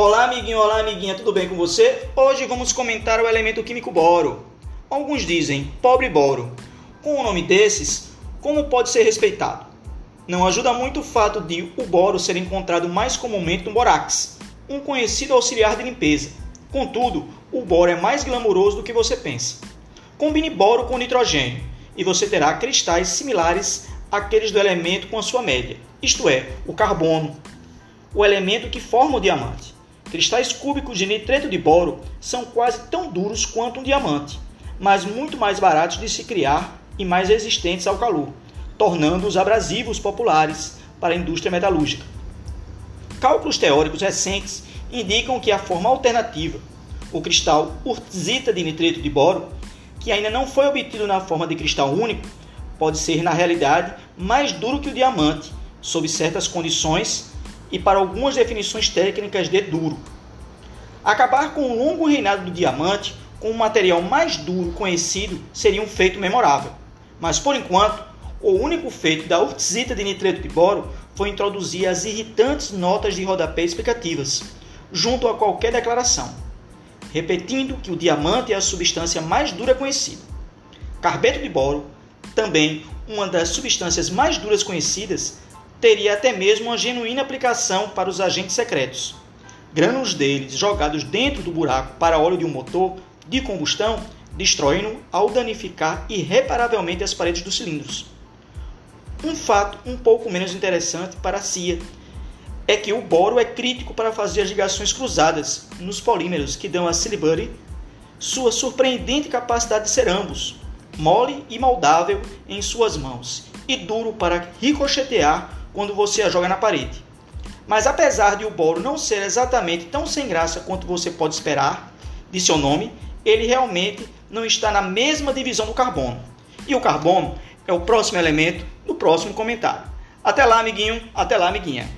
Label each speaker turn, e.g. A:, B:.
A: Olá, amiguinho, olá, amiguinha, tudo bem com você? Hoje vamos comentar o elemento químico boro. Alguns dizem pobre boro. Com um nome desses, como pode ser respeitado? Não ajuda muito o fato de o boro ser encontrado mais comumente no borax, um conhecido auxiliar de limpeza. Contudo, o boro é mais glamouroso do que você pensa. Combine boro com nitrogênio e você terá cristais similares àqueles do elemento com a sua média, isto é, o carbono, o elemento que forma o diamante. Cristais cúbicos de nitreto de boro são quase tão duros quanto um diamante, mas muito mais baratos de se criar e mais resistentes ao calor, tornando-os abrasivos populares para a indústria metalúrgica. Cálculos teóricos recentes indicam que a forma alternativa, o cristal urtzita de nitreto de boro, que ainda não foi obtido na forma de cristal único, pode ser na realidade mais duro que o diamante, sob certas condições e para algumas definições técnicas de duro. Acabar com o longo reinado do diamante com o material mais duro conhecido seria um feito memorável. Mas por enquanto, o único feito da urtzita de nitreto de boro foi introduzir as irritantes notas de rodapé explicativas, junto a qualquer declaração, repetindo que o diamante é a substância mais dura conhecida. Carbeto de boro, também uma das substâncias mais duras conhecidas, teria até mesmo uma genuína aplicação para os agentes secretos. Grânulos deles jogados dentro do buraco para óleo de um motor de combustão destroem-no ao danificar irreparavelmente as paredes dos cilindros. Um fato um pouco menos interessante para a CIA é que o boro é crítico para fazer as ligações cruzadas nos polímeros que dão a Silbury sua surpreendente capacidade de ser ambos, mole e moldável em suas mãos e duro para ricochetear quando você a joga na parede. Mas apesar de o boro não ser exatamente tão sem graça quanto você pode esperar de seu nome, ele realmente não está na mesma divisão do carbono. E o carbono é o próximo elemento do próximo comentário. Até lá, amiguinho, até lá, amiguinha.